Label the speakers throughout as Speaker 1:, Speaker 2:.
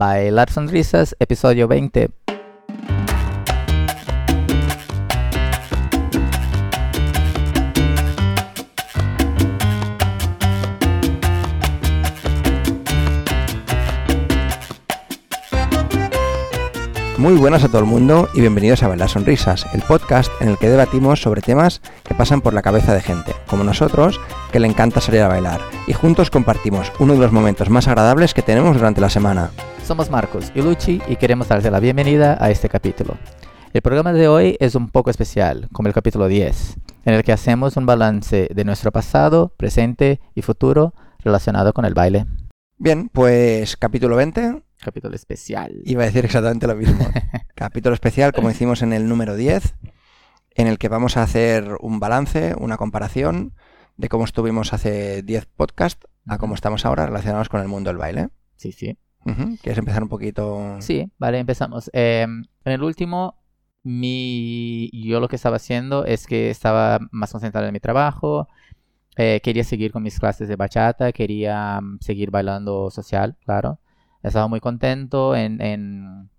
Speaker 1: Bailar Sonrisas, episodio 20.
Speaker 2: Muy buenas a todo el mundo y bienvenidos a Bailar Sonrisas, el podcast en el que debatimos sobre temas que pasan por la cabeza de gente, como nosotros, que le encanta salir a bailar, y juntos compartimos uno de los momentos más agradables que tenemos durante la semana.
Speaker 1: Somos Marcos y Luchi y queremos darte la bienvenida a este capítulo. El programa de hoy es un poco especial, como el capítulo 10, en el que hacemos un balance de nuestro pasado, presente y futuro relacionado con el baile.
Speaker 2: Bien, pues capítulo 20,
Speaker 1: Capítulo especial.
Speaker 2: Iba a decir exactamente lo mismo. Capítulo especial, como hicimos en el número 10, en el que vamos a hacer un balance, una comparación de cómo estuvimos hace 10 podcasts a cómo estamos ahora relacionados con el mundo del baile.
Speaker 1: Sí, sí.
Speaker 2: ¿Quieres empezar un poquito?
Speaker 1: Sí, vale, empezamos. Eh, en el último, mi, yo lo que estaba haciendo es que estaba más concentrado en mi trabajo, eh, quería seguir con mis clases de bachata, quería mm, seguir bailando social, claro. Estaba muy contento en, en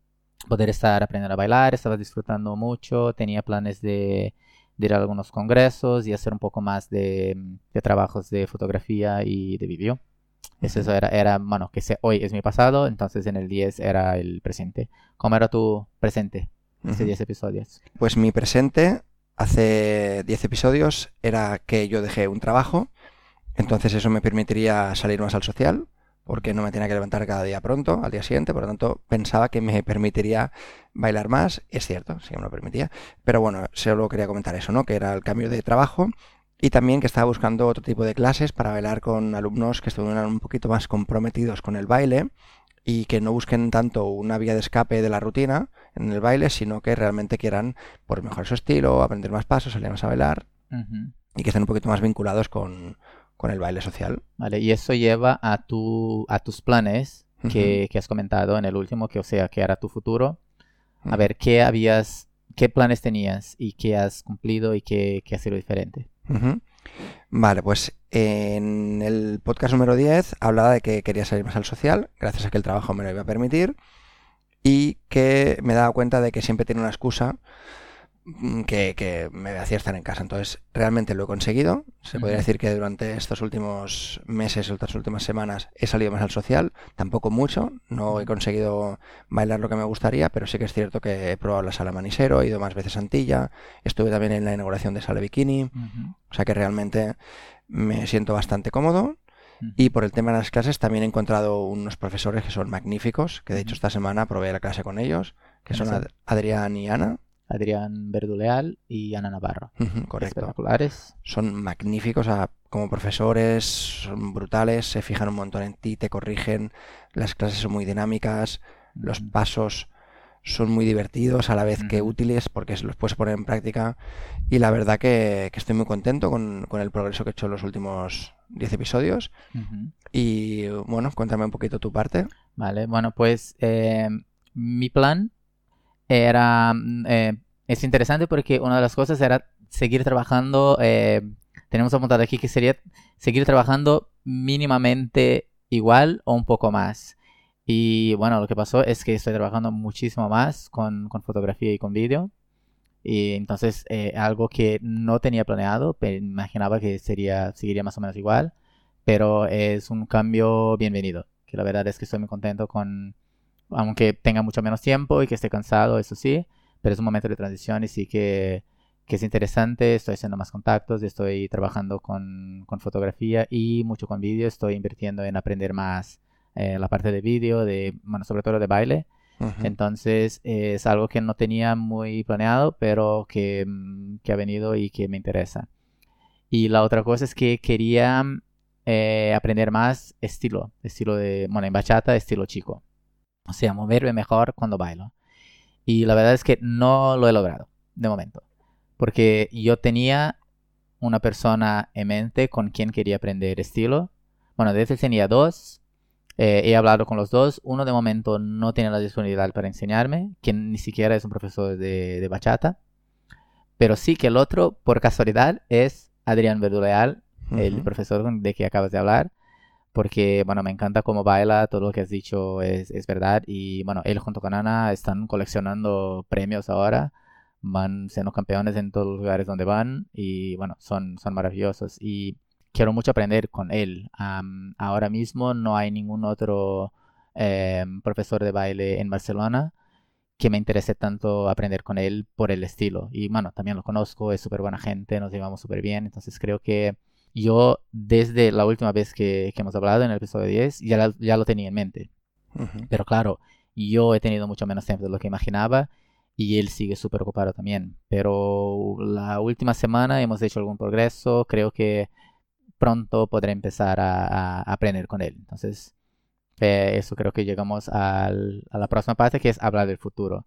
Speaker 1: poder estar aprendiendo a bailar, estaba disfrutando mucho, tenía planes de, de ir a algunos congresos y hacer un poco más de, de trabajos de fotografía y de vídeo. Eso, era, era, bueno, que se- hoy es mi pasado, entonces en el 10 era el presente. ¿Cómo era tu presente? Hace
Speaker 2: Ujú.
Speaker 1: 10 episodios.
Speaker 2: Pues mi presente hace 10 episodios era que yo dejé un trabajo, entonces eso me permitiría salir más al social, porque no me tenía que levantar cada día pronto, al día siguiente, por lo tanto pensaba que me permitiría bailar más, es cierto, sí que me lo permitía, pero bueno, solo quería comentar eso, ¿no? Que era el cambio de trabajo y también que estaba buscando otro tipo de clases para bailar con alumnos que estuvieran un poquito más comprometidos con el baile y que no busquen tanto una vía de escape de la rutina en el baile, sino que realmente quieran por mejorar su estilo, aprender más pasos, salir más a bailar y que estén un poquito más vinculados con, con el baile social.
Speaker 1: Vale, y eso lleva a, tu, a tus planes que, que has comentado en el último, que o sea, que era tu futuro. A
Speaker 2: Ujú.
Speaker 1: ver, ¿qué habías, qué planes tenías y qué has cumplido y qué, qué ha sido diferente?
Speaker 2: Ujú. Vale, pues en el podcast número 10 hablaba de que quería salir más al social, gracias a que el trabajo me lo iba a permitir, y que me daba cuenta de que siempre tiene una excusa que, que me hacía estar en casa. Entonces, realmente lo he conseguido. Se podría decir que durante estos últimos meses, estas últimas semanas, he salido más al social. Tampoco mucho, no he conseguido bailar lo que me gustaría, pero sí que es cierto que he probado la sala Manisero, he ido más veces a Antilla, estuve también en la inauguración de Sala Bikini. O sea que realmente me siento bastante cómodo. Y por el tema de las clases también he encontrado unos profesores que son magníficos, que de hecho esta semana probé la clase con ellos, que son
Speaker 1: ¿Quiénes
Speaker 2: Ad- Adrián y Ana.
Speaker 1: Adrián Verduleal y Ana Navarro.
Speaker 2: Correcto.
Speaker 1: Espectaculares.
Speaker 2: Son magníficos como profesores, son brutales, se fijan un montón en ti, te corrigen, las clases son muy dinámicas, los pasos son muy divertidos a la vez que útiles porque se los puedes poner en práctica y la verdad que, que estoy muy contento con, con el progreso que he hecho en los últimos 10 episodios y bueno, cuéntame un poquito tu parte.
Speaker 1: Vale, bueno, pues eh, mi plan era, mm, eh, es interesante porque una de las cosas era seguir trabajando, eh, tenemos apuntado aquí que sería seguir trabajando mínimamente igual o un poco más. Y bueno, lo que pasó es que estoy trabajando muchísimo más con, con fotografía y con vídeo. Y entonces eh, algo que no tenía planeado, pero imaginaba que sería, seguiría más o menos igual, pero es un cambio bienvenido. Que la verdad es que estoy muy contento con, aunque tenga mucho menos tiempo y que esté cansado, eso sí, pero es un momento de transición y sí que, que es interesante, estoy haciendo más contactos, estoy trabajando con, con fotografía y mucho con vídeo, estoy invirtiendo en aprender más eh, la parte de vídeo, de, bueno, sobre todo de baile. Entonces eh, es algo que no tenía muy planeado, pero que, mm, que ha venido y que me interesa. Y la otra cosa es que quería eh, aprender más estilo, estilo de, bueno, en bachata, estilo chico. O sea, moverme mejor cuando bailo. Y la verdad es que no lo he logrado, de momento. Porque yo tenía una persona en mente con quien quería aprender estilo. Bueno, de hecho tenía dos. Eh, he hablado con los dos. Uno de momento no tiene la disponibilidad para enseñarme, que ni siquiera es un profesor de, de bachata. Pero sí que el otro, por casualidad, es Adrián Verduleal, el
Speaker 2: Ujú.
Speaker 1: profesor de que acabas de hablar. Porque, bueno, me encanta cómo baila, todo lo que has dicho es, es verdad. Y, bueno, él junto con Ana están coleccionando premios ahora, van siendo campeones en todos los lugares donde van y, bueno, son, son maravillosos. Y quiero mucho aprender con él. ahora mismo no hay ningún otro em, profesor de baile en Barcelona que me interese tanto aprender con él por el estilo. Y bueno, también lo conozco, es súper buena gente, nos llevamos súper bien, entonces creo que yo desde la última vez que, hemos hablado en el episodio 10 ya, ya lo tenía en mente. Pero claro, yo he tenido mucho menos tiempo de lo que imaginaba y él sigue súper ocupado también. Pero la última semana hemos hecho algún progreso, creo que pronto podré empezar a, aprender con él. Entonces, eh, eso creo que llegamos a la próxima parte que es hablar del futuro.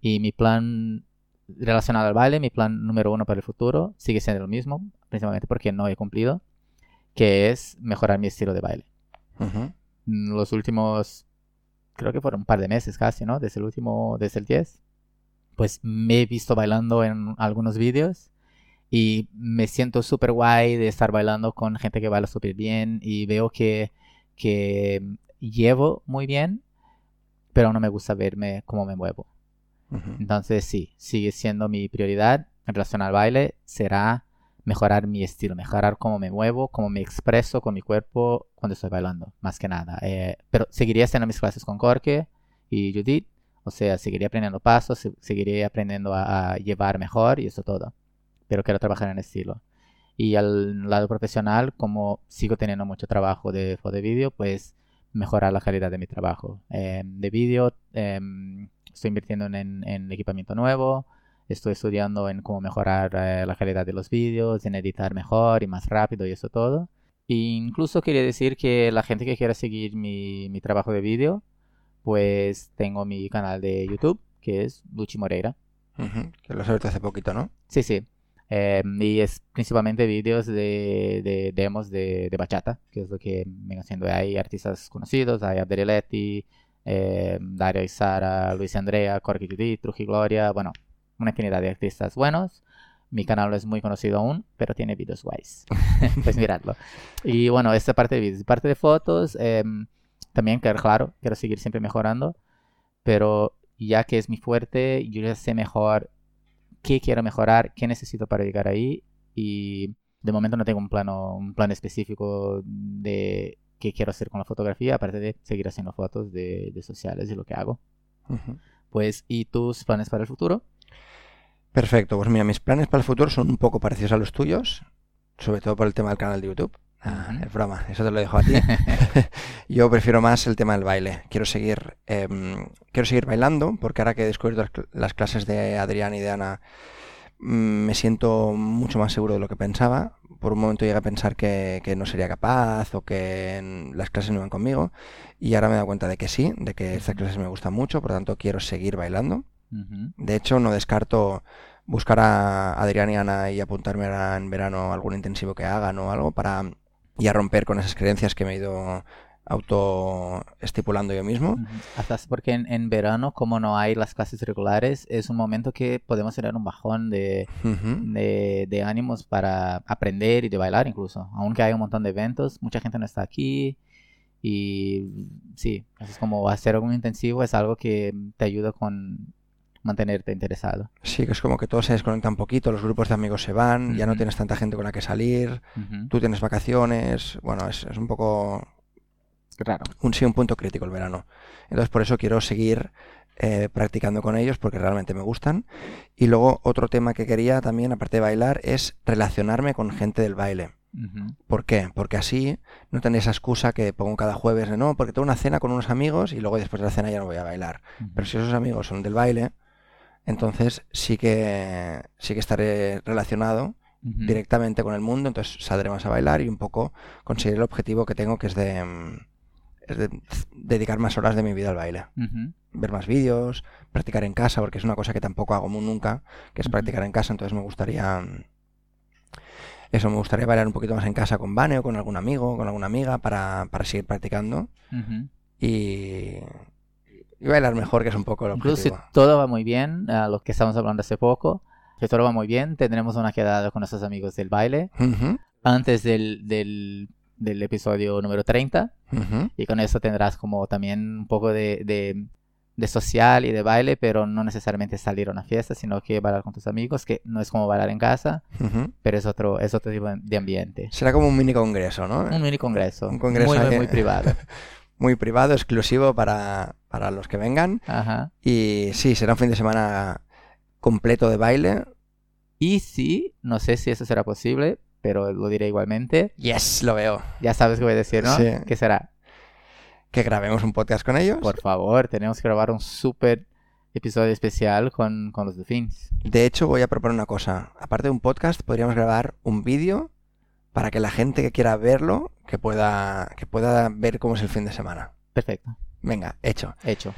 Speaker 1: Y mi plan relacionado al baile, mi plan número uno para el futuro sigue siendo lo mismo, principalmente porque no he cumplido, que es mejorar mi estilo de baile. Los últimos, creo que fueron un par de meses casi, ¿no? Desde el último, desde el 10, pues me he visto bailando en algunos vídeos y me siento súper guay de estar bailando con gente que baila súper bien y veo que, que llevo muy bien, pero no me gusta verme cómo me muevo. Entonces sí, sigue siendo mi prioridad en relación al baile, será mejorar mi estilo, mejorar cómo me muevo, cómo me expreso con mi cuerpo cuando estoy bailando, más que nada. Eh, pero seguiría haciendo mis clases con Corke y Judith, o sea, seguiría aprendiendo pasos, seguiría aprendiendo a, a llevar mejor y eso todo pero quiero trabajar en estilo. Y al lado profesional, como sigo teniendo mucho trabajo de foto de vídeo, pues mejorar la calidad de mi trabajo. Em, de vídeo, em, estoy invirtiendo en, equipamiento nuevo, estoy estudiando en cómo mejorar eh, la calidad de los vídeos, en editar mejor y más rápido y eso todo. E incluso quería decir que la gente que quiera seguir mi, mi trabajo de vídeo, pues tengo mi canal de YouTube, que es Luchi Moreira.
Speaker 2: Que lo has abierto hace poquito, ¿no?
Speaker 1: Sí, sí. Eh, y es principalmente vídeos de, demos de, bachata, que es lo que vengo haciendo. Hay artistas conocidos, hay Abdeletti, eh, Dario Isara, Luis Andrea, Corky Judith, Truji Gloria, bueno, una infinidad de artistas buenos. Mi canal no es muy conocido aún, pero tiene vídeos guays. pues miradlo. Y bueno, esta parte de vídeos. Parte de fotos, em, también, claro, quiero seguir siempre mejorando. Pero ya que es mi fuerte, yo ya sé mejor qué quiero mejorar, qué necesito para llegar ahí y de momento no tengo un plano, un plan específico de qué quiero hacer con la fotografía, aparte de seguir haciendo fotos de, sociales y lo que hago. Pues, ¿y tus planes para el futuro?
Speaker 2: Perfecto, pues mira, mis planes para el futuro son un poco parecidos a los tuyos, sobre todo por el tema del canal de YouTube. Ah, es broma, eso te lo dejo a ti. Yo prefiero más el tema del baile. Quiero seguir, em, quiero seguir bailando, porque ahora que he descubierto las clases de Adrián y de Ana, me siento mucho más seguro de lo que pensaba. Por un momento llegué a pensar que, no sería capaz o que las clases no iban conmigo. Y ahora me he dado cuenta de que sí, de que estas clases me gustan mucho, por lo tanto quiero seguir bailando. De hecho, no descarto buscar a Adrián y Ana y apuntarme ahora en verano algún intensivo que hagan o algo para y a romper con esas creencias que me he ido auto estipulando yo mismo.
Speaker 1: Hasta porque en, verano, como no hay las clases regulares, es un momento que podemos tener un bajón de, de, ánimos para aprender y de bailar incluso. Aunque hay un montón de eventos, mucha gente no está aquí. Y sí, es como hacer algún intensivo es algo que te ayuda con mantenerte interesado.
Speaker 2: Sí, que es como que todo se desconecta un poquito, los grupos de amigos se van, ya no tienes tanta gente con la que salir, tú tienes vacaciones, bueno, es, un poco...
Speaker 1: Claro.
Speaker 2: Un, sí, un punto crítico el verano. Entonces por eso quiero seguir eh, practicando con ellos porque realmente me gustan. Y luego otro tema que quería también, aparte de bailar, es relacionarme con gente del baile. ¿Por qué? Porque así no tenéis esa excusa que pongo cada jueves de no, porque tengo una cena con unos amigos y luego después de la cena ya no voy a bailar. Pero si esos amigos son del baile, entonces sí que sí que estaré relacionado directamente con el mundo, entonces saldremos a bailar y un poco conseguir el objetivo que tengo que es de, mm, dedicar más horas de mi vida al baile. Ver más vídeos, practicar en casa, porque es una cosa que tampoco hago nunca, que es practicar en casa, entonces me gustaría eso, me gustaría bailar un poquito más en casa con Vane o con algún amigo, con alguna amiga para, seguir practicando. Y y bailar mejor, que es un poco lo
Speaker 1: Incluso si todo va muy bien, a lo que estamos hablando hace poco, si todo va muy bien, tendremos una quedada con nuestros amigos del baile. Antes del, del del episodio número 30
Speaker 2: Ujú.
Speaker 1: y con eso tendrás como también un poco de, de, de social y de baile, pero no necesariamente salir a una fiesta, sino que bailar con tus amigos, que no es como bailar en casa,
Speaker 2: Ujú.
Speaker 1: pero es otro, es otro tipo de ambiente.
Speaker 2: Será como un mini congreso, ¿no?
Speaker 1: Un mini congreso,
Speaker 2: Un congreso
Speaker 1: muy, muy privado.
Speaker 2: Muy privado, exclusivo para, para los que vengan.
Speaker 1: Ajá.
Speaker 2: Y sí, será un fin de semana completo de baile.
Speaker 1: Y sí, no sé si eso será posible, pero lo diré igualmente.
Speaker 2: Yes, lo veo.
Speaker 1: Ya sabes qué voy a decir, ¿no?
Speaker 2: Sí.
Speaker 1: ¿Qué será?
Speaker 2: Que grabemos un podcast con ellos.
Speaker 1: Por favor, tenemos que grabar un súper episodio especial con, con los Delfines.
Speaker 2: De hecho, voy a proponer una cosa. Aparte de un podcast, podríamos grabar un vídeo para que la gente que quiera verlo, que pueda, que pueda ver cómo es el fin de semana.
Speaker 1: Perfecto,
Speaker 2: Venga, hecho.
Speaker 1: hecho.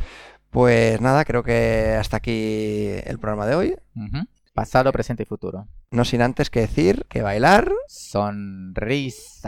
Speaker 2: Pues nada, creo que hasta aquí el programa de hoy.
Speaker 1: Ujú. Pasado, presente y futuro.
Speaker 2: No sin antes que decir que bailar
Speaker 1: Sonrisas.